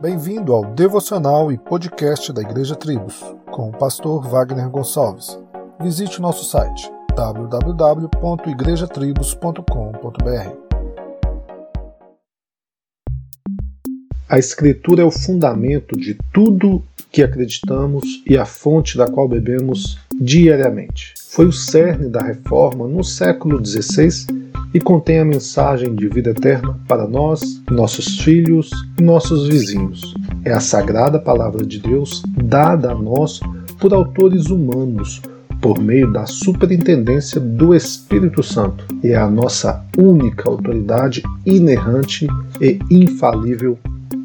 Bem-vindo ao devocional e podcast da Igreja Tribos, com o pastor Wagner Gonçalves. Visite o nosso site www.igrejatribos.com.br. A Escritura é o fundamento de tudo que acreditamos e a fonte da qual bebemos diariamente. Foi o cerne da reforma no século XVI e contém a mensagem de vida eterna para nós, nossos filhos e nossos vizinhos. É a sagrada palavra de Deus dada a nós por autores humanos por meio da superintendência do Espírito Santo e é a nossa única autoridade inerrante e infalível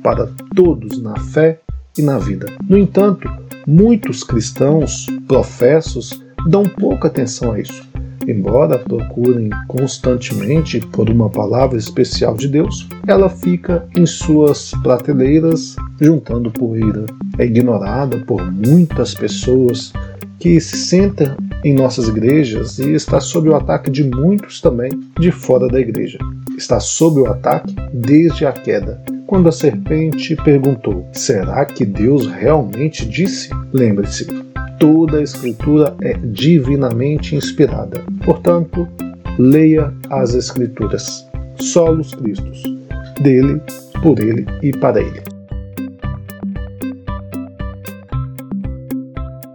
para todos na fé e na vida. No entanto, muitos cristãos professos dão pouca atenção a isso embora procurem constantemente por uma palavra especial de Deus, ela fica em suas prateleiras juntando poeira. É ignorada por muitas pessoas que se sentam em nossas igrejas e está sob o ataque de muitos também de fora da igreja. Está sob o ataque desde a queda. Quando a serpente perguntou: Será que Deus realmente disse? Lembre-se, toda a Escritura é divinamente inspirada. Portanto, leia as Escrituras. Solos Cristos. Dele, por ele e para ele.